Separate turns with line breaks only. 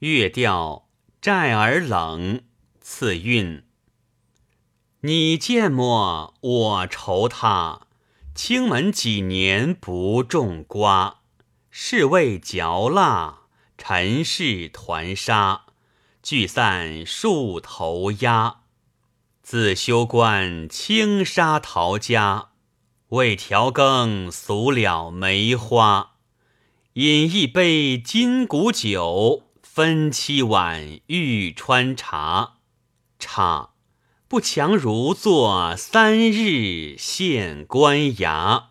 月调寨儿冷，次韵。你见么？我愁他。青门几年不种瓜，是为嚼蜡，尘世团沙，聚散树头鸦。自修观轻纱陶家，为调羹俗了梅花。饮一杯金谷酒，分七碗玉川茶。茶。不强如坐三日县官衙。